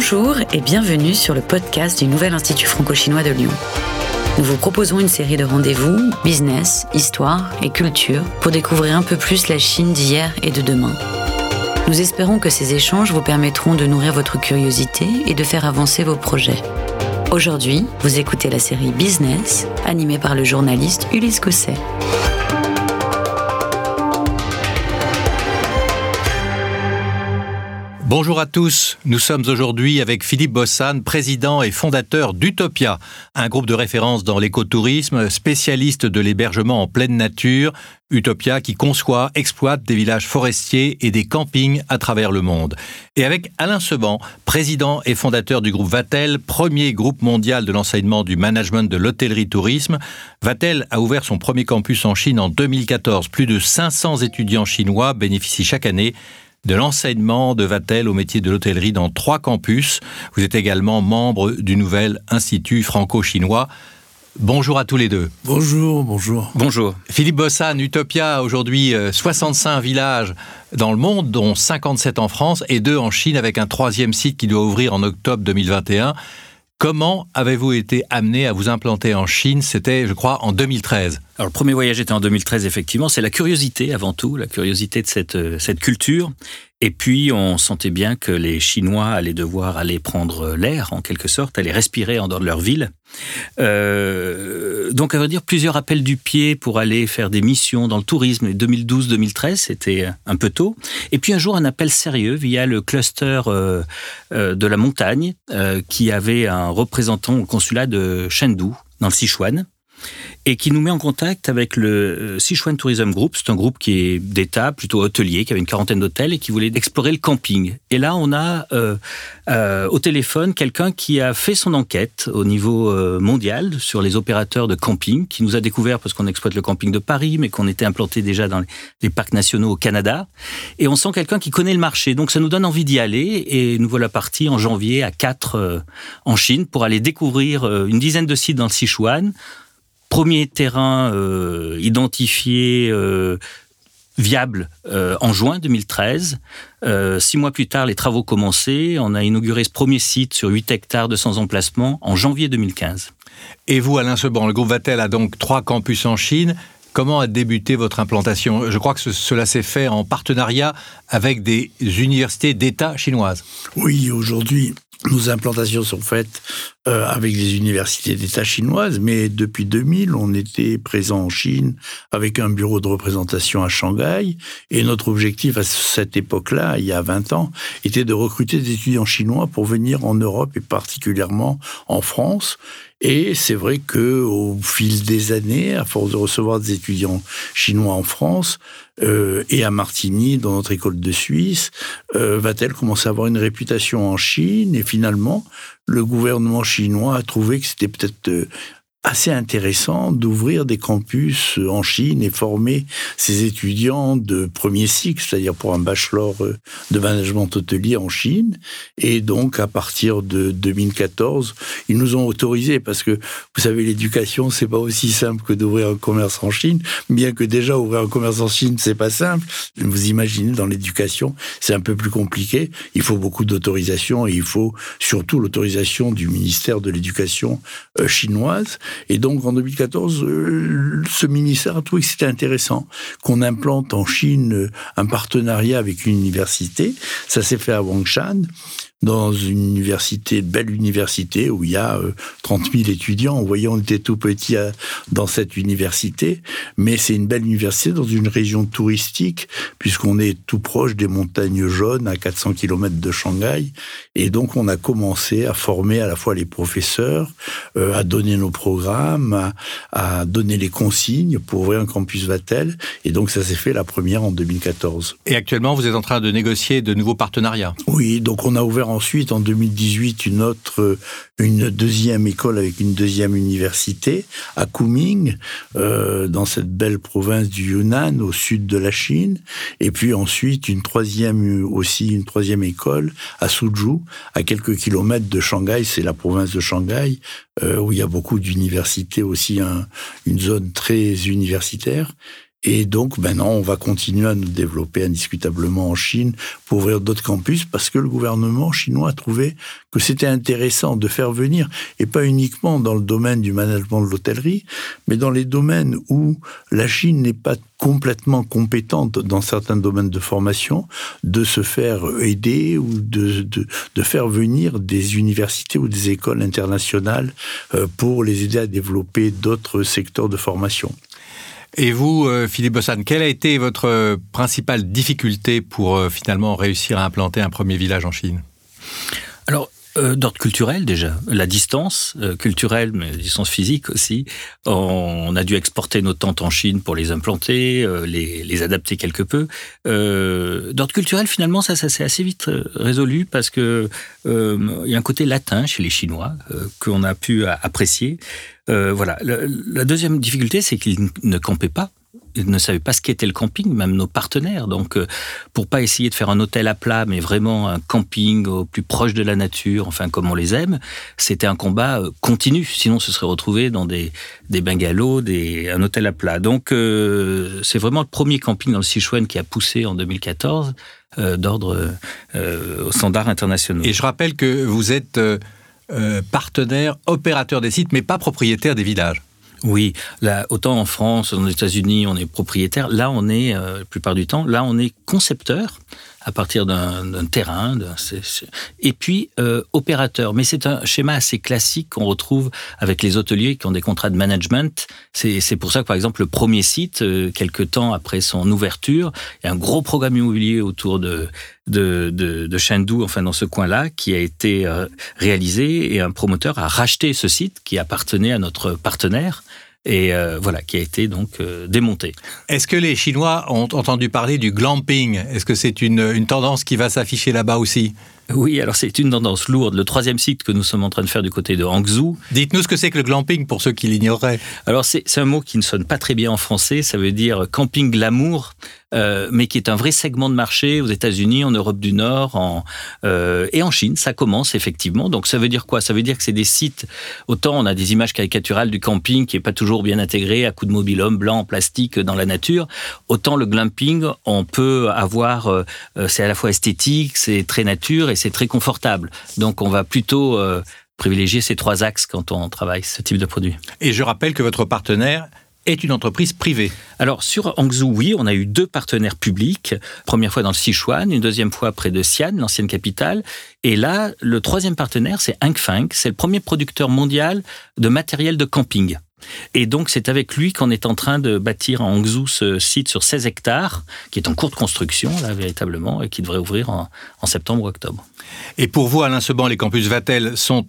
Bonjour et bienvenue sur le podcast du Nouvel Institut franco-chinois de Lyon. Nous vous proposons une série de rendez-vous, business, histoire et culture pour découvrir un peu plus la Chine d'hier et de demain. Nous espérons que ces échanges vous permettront de nourrir votre curiosité et de faire avancer vos projets. Aujourd'hui, vous écoutez la série Business, animée par le journaliste Ulysse Cosset. Bonjour à tous, nous sommes aujourd'hui avec Philippe Bossan, président et fondateur d'Utopia, un groupe de référence dans l'écotourisme, spécialiste de l'hébergement en pleine nature, Utopia qui conçoit, exploite des villages forestiers et des campings à travers le monde. Et avec Alain Seban, président et fondateur du groupe Vatel, premier groupe mondial de l'enseignement du management de l'hôtellerie-tourisme, Vatel a ouvert son premier campus en Chine en 2014. Plus de 500 étudiants chinois bénéficient chaque année de l'enseignement de Vatel au métier de l'hôtellerie dans trois campus. Vous êtes également membre du nouvel Institut franco-chinois. Bonjour à tous les deux. Bonjour, bonjour. Bonjour. Philippe Bossan, Utopia aujourd'hui 65 euh, villages dans le monde, dont 57 en France et deux en Chine, avec un troisième site qui doit ouvrir en octobre 2021. Comment avez-vous été amené à vous implanter en Chine? C'était, je crois, en 2013. Alors, le premier voyage était en 2013, effectivement. C'est la curiosité, avant tout, la curiosité de cette, euh, cette culture. Et puis, on sentait bien que les Chinois allaient devoir aller prendre l'air, en quelque sorte, aller respirer en dehors de leur ville. Euh, donc, à vrai dire, plusieurs appels du pied pour aller faire des missions dans le tourisme. 2012-2013, c'était un peu tôt. Et puis, un jour, un appel sérieux via le cluster euh, euh, de la montagne, euh, qui avait un représentant au consulat de Chengdu, dans le Sichuan et qui nous met en contact avec le euh, Sichuan Tourism Group. C'est un groupe qui est d'État, plutôt hôtelier, qui avait une quarantaine d'hôtels et qui voulait explorer le camping. Et là, on a euh, euh, au téléphone quelqu'un qui a fait son enquête au niveau euh, mondial sur les opérateurs de camping, qui nous a découvert parce qu'on exploite le camping de Paris, mais qu'on était implanté déjà dans les, parcs nationaux au Canada. Et on sent quelqu'un qui connaît le marché. Donc ça nous donne envie d'y aller. Et nous voilà partis en janvier à 4 euh, en Chine pour aller découvrir une dizaine de sites dans le Sichuan premier terrain euh, identifié euh, viable euh, en juin 2013. Euh, six mois plus tard, les travaux commençaient. On a inauguré ce premier site sur 8 hectares de sans emplacement en janvier 2015. Et vous, Alain Seban, le groupe Vatel a donc trois campus en Chine. Comment a débuté votre implantation? Je crois que cela s'est fait en partenariat avec des universités d'État chinoises. Oui, aujourd'hui, nos implantations sont faites euh, avec des universités d'État chinoises, mais depuis 2000, on était présent en Chine avec un bureau de représentation à Shanghai. Et notre objectif à cette époque-là, il y a 20 ans, était de recruter des étudiants chinois pour venir en Europe et particulièrement en France. Et c'est vrai que au fil des années, à force de recevoir des étudiants chinois en France euh, et à Martigny, dans notre école de Suisse, euh, va-t-elle commencer à avoir une réputation en Chine? Et finalement, le gouvernement chinois a trouvé que c'était peut-être euh, assez intéressant d'ouvrir des campus en Chine et former ces étudiants de premier cycle, c'est-à-dire pour un bachelor euh, de management hôtelier en Chine. Et donc, à partir de 2014, ils nous ont autorisé parce que, vous savez, l'éducation, c'est pas aussi simple que d'ouvrir un commerce en Chine, bien que déjà ouvrir un commerce en Chine, c'est pas simple. Vous imaginez, dans l'éducation, c'est un peu plus compliqué. Il faut beaucoup d'autorisation et il faut surtout l'autorisation du ministère de l'Éducation euh, chinoise. Et donc, en 2014, euh, ce ministère a trouvé que c'était intéressant qu'on implante en Chine euh, un partenariat avec une université. Ça s'est fait à Wangshan dans une université, belle université où il y a 30 euh, 000 étudiants. Vous voyez, on était tout petit à, dans cette université, mais c'est une belle université dans une région touristique puisqu'on est tout proche des montagnes jaunes à 400 km de Shanghai. Et donc, on a commencé à former à la fois les professeurs, euh, à donner nos programmes, à, à, donner les consignes pour ouvrir un campus Vatel. Et donc, ça s'est fait la première en 2014. Et actuellement, vous êtes en train de négocier de nouveaux partenariats? Oui, donc on a ouvert ensuite en 2018 une autre, une deuxième école avec une deuxième université à Kunming, euh, dans cette belle province du Yunnan au sud de la Chine, et puis ensuite une troisième aussi une troisième école à Suzhou, à quelques kilomètres de Shanghai, c'est la province de Shanghai euh, où il y a beaucoup d'universités aussi, un, une zone très universitaire. Et donc maintenant, on va continuer à nous développer indiscutablement en Chine pour ouvrir d'autres campus parce que le gouvernement chinois a trouvé que c'était intéressant de faire venir, et pas uniquement dans le domaine du management de l'hôtellerie, mais dans les domaines où la Chine n'est pas complètement compétente dans certains domaines de formation, de se faire aider ou de, de, faire venir des universités ou des écoles internationales euh, pour les aider à développer d'autres secteurs de formation. Et vous, euh, Philippe Bossan, quelle a été votre principale difficulté pour euh, finalement réussir à implanter un premier village en Chine? Euh, d'ordre culturel déjà, la distance euh, culturelle, mais la distance physique aussi. On, a dû exporter nos tentes en Chine pour les implanter, euh, les, adapter quelque peu. D'ordre culturel, finalement, ça, ça s'est assez vite résolu parce que il y a un côté latin chez les Chinois qu'on a pu apprécier. voilà. la deuxième difficulté, c'est qu'ils ne campaient pas ne savaient pas ce qu'était le camping, même nos partenaires. Donc, euh, pour pas essayer de faire un hôtel à plat, mais vraiment un camping au plus proche de la nature, enfin comme on les aime, c'était un combat euh, continu. Sinon, ce serait retrouvé dans des, des bungalows, un hôtel à plat. Donc, euh, c'est vraiment le premier camping dans le Sichuan qui a poussé en 2014 d'ordre aux standards internationaux. Et je rappelle que vous êtes partenaire, opérateur des sites, mais pas propriétaire des villages. Oui, autant en France, aux États-Unis, on est propriétaire. Là, on est, euh, la plupart du temps, là, on est concepteur à partir d'un terrain, et puis euh, opérateur. Mais c'est un schéma assez classique qu'on retrouve avec les hôteliers qui ont des contrats de management. C'est pour ça que, par exemple, le premier site, euh, quelques temps après son ouverture, il y a un gros programme immobilier autour de, de, de, enfin dans ce coin-là, qui a été euh, réalisé et un promoteur a racheté ce site qui appartenait à notre partenaire et euh, voilà, qui a été donc euh, démonté. Est-ce que les Chinois ont entendu parler du glamping? Est-ce que c'est une, une tendance qui va s'afficher là-bas aussi? Oui, alors c'est une tendance lourde. Le troisième site que nous sommes en train de faire du côté de Hangzhou. Dites-nous ce que c'est que le glamping pour ceux qui l'ignoreraient. Alors c'est un mot qui ne sonne pas très bien en français. Ça veut dire camping glamour, euh, mais qui est un vrai segment de marché aux États-Unis, en Europe du Nord, en, euh, et en Chine. Ça commence effectivement. Donc ça veut dire quoi? Ça veut dire que c'est des sites. Autant on a des images caricaturales du camping qui est pas toujours bien intégré à coups de mobil-homme blanc en plastique dans la nature. Autant le glamping, on peut avoir. Euh, c'est à la fois esthétique, c'est très nature et c'est très confortable. Donc on va plutôt euh, privilégier ces trois axes quand on travaille ce type de produit. Et je rappelle que votre partenaire est une entreprise privée. Alors sur Hangzhou, oui, on a eu deux partenaires publics. Première fois dans le Sichuan, une deuxième fois près de Xi'an, l'ancienne capitale. Et là, le troisième partenaire, c'est Fang. C'est le premier producteur mondial de matériel de camping. Et donc, c'est avec lui qu'on est en train de bâtir en Hangzhou ce site sur 16 hectares, qui est en cours de construction, là, véritablement, et qui devrait ouvrir en, en septembre ou octobre. Et pour vous, Alain Seban, les campus Vatel sont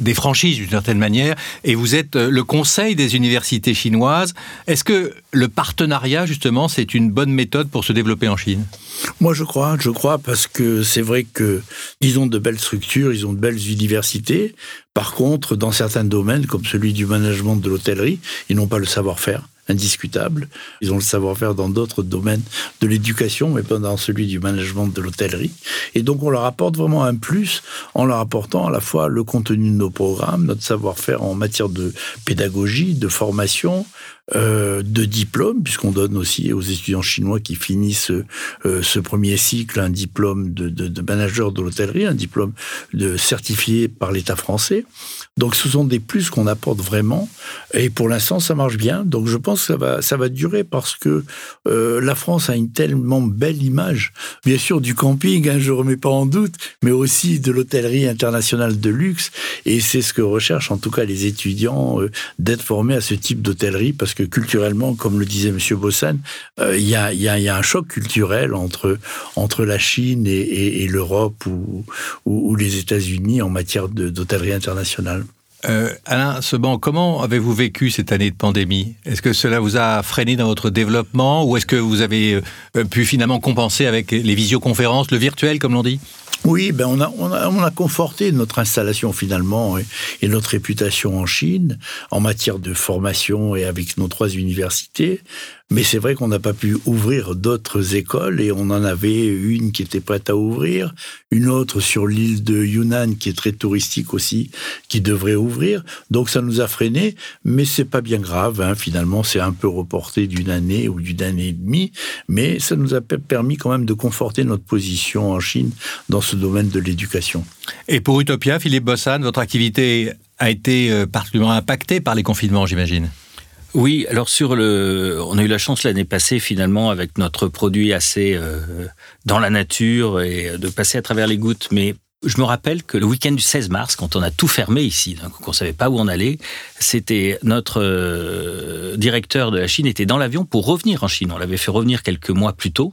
des franchises d'une certaine manière, et vous êtes euh, le conseil des universités chinoises. Est-ce que le partenariat, justement, c'est une bonne méthode pour se développer en Chine? Moi, je crois, je crois, parce que c'est vrai qu'ils ont de belles structures, ils ont de belles universités. Par contre, dans certains domaines, comme celui du management de l'hôtellerie, ils n'ont pas le savoir-faire indiscutable. Ils ont le savoir-faire dans d'autres domaines de l'éducation, mais pas dans celui du management de l'hôtellerie. Et donc, on leur apporte vraiment un plus en leur apportant à la fois le contenu de nos programmes, notre savoir-faire en matière de pédagogie, de formation, euh, de diplôme, puisqu'on donne aussi aux étudiants chinois qui finissent euh, ce premier cycle un diplôme de, manager de l'hôtellerie, un diplôme de certifié par l'État français. Donc ce sont des plus qu'on apporte vraiment, et pour l'instant ça marche bien. Donc je pense que ça va, ça va durer parce que euh, la France a une tellement belle image, bien sûr du camping, hein, je remets pas en doute, mais aussi de l'hôtellerie internationale de luxe, et c'est ce que recherchent en tout cas les étudiants d'être formés à ce type d'hôtellerie parce que culturellement, comme le disait Monsieur Bossan, euh, il y, a, un choc culturel entre, entre la Chine et, l'Europe ou, ou, ou, les États-Unis en matière d'hôtellerie internationale. Euh, Alain Seban, comment avez-vous vécu cette année de pandémie? Est-ce que cela vous a freiné dans votre développement ou est-ce que vous avez euh, pu finalement compenser avec les visioconférences, le virtuel comme l'on dit? Oui, ben on a conforté notre installation finalement et, et, notre réputation en Chine en matière de formation et avec nos trois universités. Mais c'est vrai qu'on n'a pas pu ouvrir d'autres écoles et on en avait une qui était prête à ouvrir, une autre sur l'île de Yunnan qui est très touristique aussi, qui devrait ouvrir. Donc ça nous a freiné, mais c'est pas bien grave. Hein. Finalement, c'est un peu reporté d'une année ou d'une année et demie, mais ça nous a permis quand même de conforter notre position en Chine dans ce domaine de l'éducation. Et pour Utopia, Philippe Bossan, votre activité a été euh, particulièrement impactée par les confinements, j'imagine? Oui, alors sur le, on a eu la chance l'année passée finalement avec notre produit assez euh, dans la nature et de passer à travers les gouttes. Mais je me rappelle que le week-end du 16 mars, quand on a tout fermé ici, donc on savait pas où on allait, c'était notre euh, directeur de la Chine était dans l'avion pour revenir en Chine. On l'avait fait revenir quelques mois plus tôt.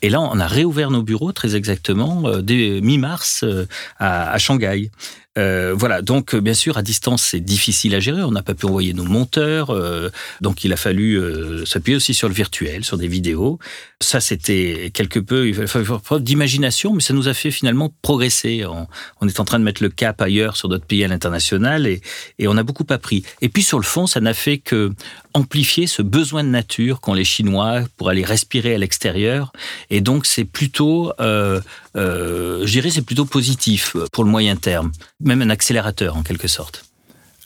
Et là, on a réouvert nos bureaux très exactement euh, dès mi-mars à, à Shanghai. Euh, voilà, donc euh, bien sûr, à distance, c'est difficile à gérer. On n'a pas pu envoyer nos monteurs, euh, donc il a fallu s'appuyer aussi sur le virtuel, sur des vidéos. Ça, c'était quelque peu, il fallait faire preuve d'imagination, mais ça nous a fait finalement progresser. On, est en train de mettre le cap ailleurs sur d'autres pays à l'international et, et on a beaucoup appris. Et puis sur le fond, ça n'a fait que amplifier ce besoin de nature qu'ont les Chinois pour aller respirer à l'extérieur. Et donc, c'est plutôt, euh, euh, je dirais, c'est plutôt positif pour le moyen terme, même un accélérateur en quelque sorte.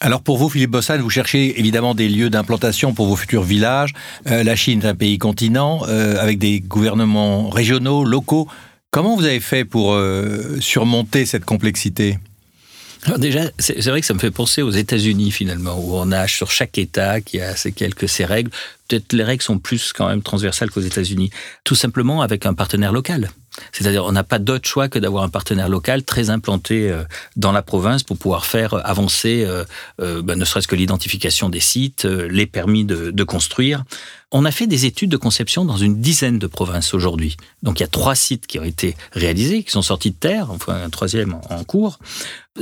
Alors pour vous, Philippe Bossan, vous cherchez évidemment des lieux d'implantation pour vos futurs villages. Euh, la Chine est un pays continent euh, avec des gouvernements régionaux, locaux. Comment vous avez fait pour euh, surmonter cette complexité? Alors déjà, c'est vrai que ça me fait penser aux États-Unis finalement, où on a sur chaque État qui a ces quelques ces règles. Peut-être les règles sont plus quand même transversales qu'aux États-Unis. Tout simplement avec un partenaire local. C'est-à-dire, on n'a pas d'autre choix que d'avoir un partenaire local très implanté euh, dans la province pour pouvoir faire avancer, euh, euh, ben, ne serait-ce que l'identification des sites, les permis de, de, construire. On a fait des études de conception dans une dizaine de provinces aujourd'hui. Donc, il y a trois sites qui ont été réalisés, qui sont sortis de terre, enfin un troisième en cours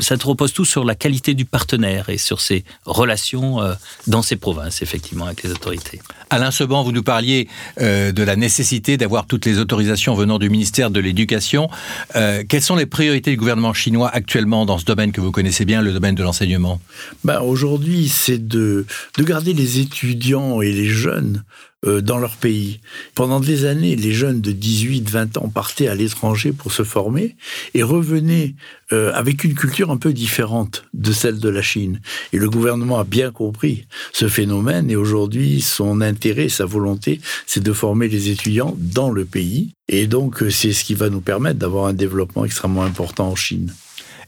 ça te repose tout sur la qualité du partenaire et sur ses relations euh, dans ces provinces, effectivement, avec les autorités. Alain Seban, vous nous parliez euh, de la nécessité d'avoir toutes les autorisations venant du ministère de l'Éducation. Euh, quelles sont les priorités du gouvernement chinois actuellement dans ce domaine que vous connaissez bien, le domaine de l'enseignement? Ben, Aujourd'hui, c'est de, de garder les étudiants et les jeunes dans leur pays. Pendant des années, les jeunes de 18-20 ans partaient à l'étranger pour se former et revenaient euh, avec une culture un peu différente de celle de la Chine. Et le gouvernement a bien compris ce phénomène et aujourd'hui, son intérêt, sa volonté, c'est de former les étudiants dans le pays. Et donc, euh, c'est ce qui va nous permettre d'avoir un développement extrêmement important en Chine.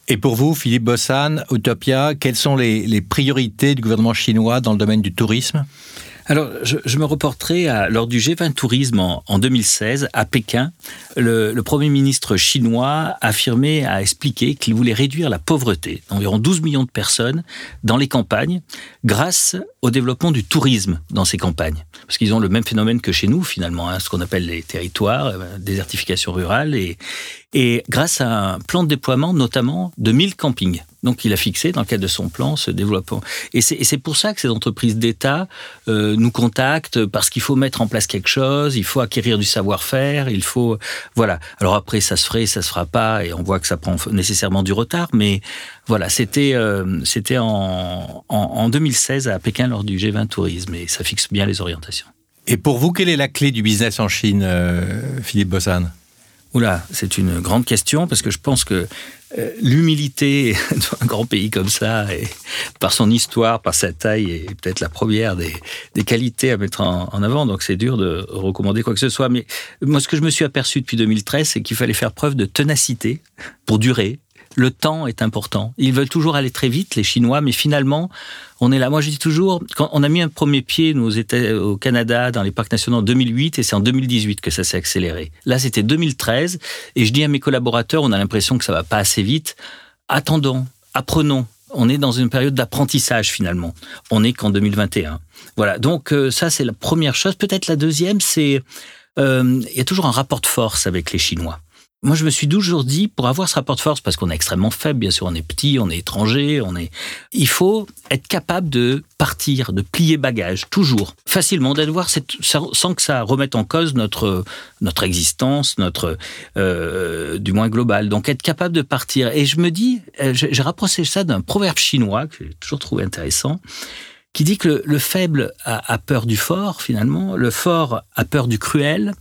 Et pour vous, Philippe Bossan, Utopia, quelles sont les priorités du gouvernement chinois dans le domaine du tourisme? Alors, je, je, me reporterai à, lors du G20 Tourisme en, en 2016 à Pékin. Le, le, Premier ministre chinois a affirmé, a expliqué qu'il voulait réduire la pauvreté d'environ 12 millions de personnes dans les campagnes grâce au développement du tourisme dans ces campagnes. Parce qu'ils ont le même phénomène que chez nous, finalement, hein, ce qu'on appelle les territoires, euh, désertification rurale, et, et grâce à un plan de déploiement, notamment de 1000 campings. Donc il a fixé dans le cadre de son plan ce développement. Et c'est pour ça que ces entreprises d'État euh, nous contactent parce qu'il faut mettre en place quelque chose, il faut acquérir du savoir-faire, il faut voilà. Alors après ça se ferait, ça se fera pas, et on voit que ça prend nécessairement du retard. Mais voilà, c'était euh, en, en, en 2016 à Pékin lors du G20 Tourisme et ça fixe bien les orientations. Et pour vous, quelle est la clé du business en Chine, euh, Philippe Bossan? Oula, c'est une grande question parce que je pense que euh, l'humilité d'un grand pays comme ça, et par son histoire, par sa taille, est peut-être la première des, qualités à mettre en, en avant. Donc c'est dur de recommander quoi que ce soit. Mais moi, ce que je me suis aperçu depuis 2013, c'est qu'il fallait faire preuve de ténacité pour durer, le temps est important. Ils veulent toujours aller très vite, les Chinois, mais finalement, on est là. Moi, je dis toujours, quand on a mis un premier pied, nous, au Canada, dans les parcs nationaux en 2008, et c'est en 2018 que ça s'est accéléré. Là, c'était 2013, et je dis à mes collaborateurs, on a l'impression que ça va pas assez vite. Attendons, apprenons. On est dans une période d'apprentissage finalement. On n'est qu'en 2021. Voilà. Donc euh, ça, c'est la première chose. Peut-être la deuxième, c'est euh, il y a toujours un rapport de force avec les Chinois moi, je me suis toujours dit, pour avoir ce rapport de force, parce qu'on est extrêmement faible, bien sûr, on est petit, on est étranger, on est, il faut être capable de partir, de plier bagage, toujours, facilement, cette, sans que ça remette en cause notre notre existence, notre, euh, du moins global. Donc, être capable de partir. Et je me dis, euh, j'ai rapproché ça d'un proverbe chinois que j'ai toujours trouvé intéressant qui dit que le, faible a, peur du fort, finalement, le fort a peur du cruel,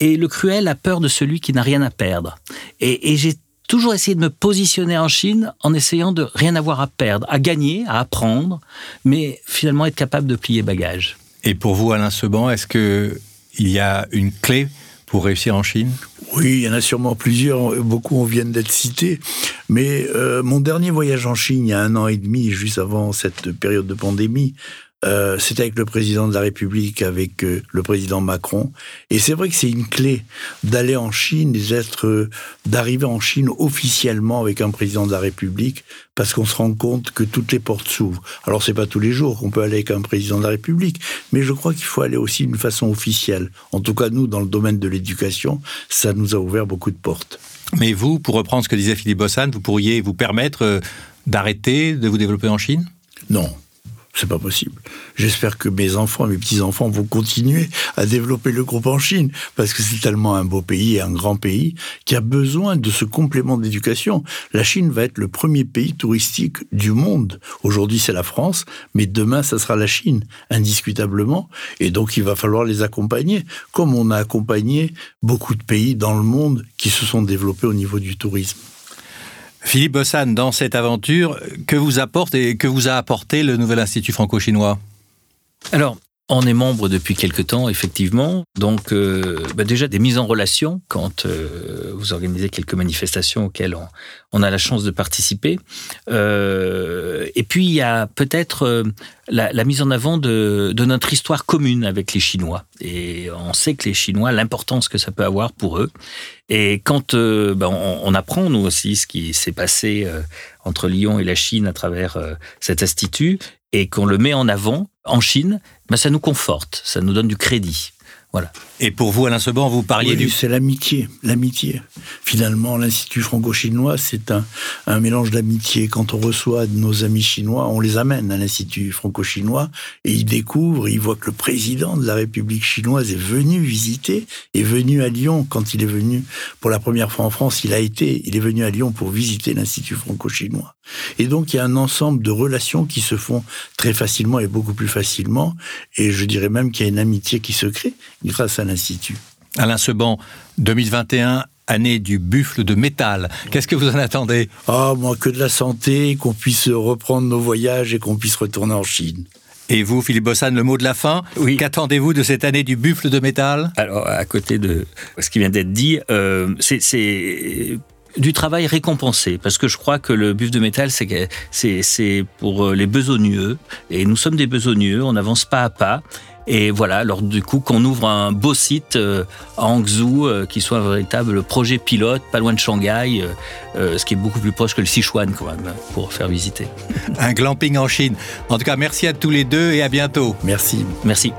et le cruel a peur de celui qui n'a rien à perdre. Et, j'ai toujours essayé de me positionner en Chine en essayant de rien avoir à perdre, à gagner, à apprendre, mais finalement être capable de plier bagage. Et pour vous, Alain Seban, est-ce qu'il y a une clé pour réussir en Chine? Oui, il y en a sûrement plusieurs, beaucoup viennent d'être cités. Mais euh, mon dernier voyage en Chine, il y a un an et demi, juste avant cette période de pandémie, euh, c'était avec le président de la République, avec euh, le président Macron. Et c'est vrai que c'est une clé d'aller en Chine, d'être, euh, d'arriver en Chine officiellement avec un président de la République, parce qu'on se rend compte que toutes les portes s'ouvrent. Alors c'est pas tous les jours qu'on peut aller avec un président de la République, mais je crois qu'il faut aller aussi d'une façon officielle. En tout cas, nous, dans le domaine de l'éducation, ça nous a ouvert beaucoup de portes. Mais vous, pour reprendre ce que disait Philippe Bossan, vous pourriez vous permettre d'arrêter de vous développer en Chine? Non, c'est pas possible. J'espère que mes enfants, mes petits-enfants vont continuer à développer le groupe en Chine, parce que c'est tellement un beau pays et un grand pays qui a besoin de ce complément d'éducation. La Chine va être le premier pays touristique du monde. Aujourd'hui, c'est la France, mais demain, ça sera la Chine, indiscutablement. Et donc, il va falloir les accompagner, comme on a accompagné beaucoup de pays dans le monde qui se sont développés au niveau du tourisme. Philippe Bossan, dans cette aventure, que vous apporte et que vous a apporté le Nouvel Institut franco-chinois? On est membre depuis quelque temps, effectivement. Donc, euh, bah déjà des mises en relation quand euh, vous organisez quelques manifestations auxquelles on, a la chance de participer. Euh, et puis, il y a peut-être la, mise en avant de, notre histoire commune avec les Chinois. Et on sait que les Chinois, l'importance que ça peut avoir pour eux. Et quand bah, on, on, apprend, nous aussi, ce qui s'est passé entre Lyon et la Chine à travers cet institut, et qu'on le met en avant en Chine, ben ça nous conforte, ça nous donne du crédit. Voilà. Et pour vous, Alain Seban, vous parliez du... C'est l'amitié, l'amitié. Finalement, l'Institut franco-chinois, c'est un, un, mélange d'amitié. Quand on reçoit nos amis chinois, on les amène à l'Institut franco-chinois et ils découvrent, ils voient que le président de la République chinoise est venu visiter, est venu à Lyon. Quand il est venu pour la première fois en France, il a été, il est venu à Lyon pour visiter l'Institut franco-chinois. Et donc, il y a un ensemble de relations qui se font très facilement et beaucoup plus facilement. Et je dirais même qu'il y a une amitié qui se crée grâce à l'Institut. Alain Seban, 2021, année du buffle de métal. Qu'est-ce que vous en attendez? Ah, moi, que de la santé, qu'on puisse reprendre nos voyages et qu'on puisse retourner en Chine. Et vous, Philippe Bossan, le mot de la fin? Oui. Qu'attendez-vous de cette année du buffle de métal? Alors, à côté de ce qui vient d'être dit, euh, c'est du travail récompensé, parce que je crois que le buffle de métal, c'est pour les besogneux, et nous sommes des besogneux, on avance pas à pas, et voilà, alors du coup, qu'on ouvre un beau site euh, à Hangzhou, euh, qui soit un véritable projet pilote, pas loin de Shanghai, euh, ce qui est beaucoup plus proche que le Sichuan quand même, pour faire visiter. un glamping en Chine. En tout cas, merci à tous les deux et à bientôt. Merci. Merci.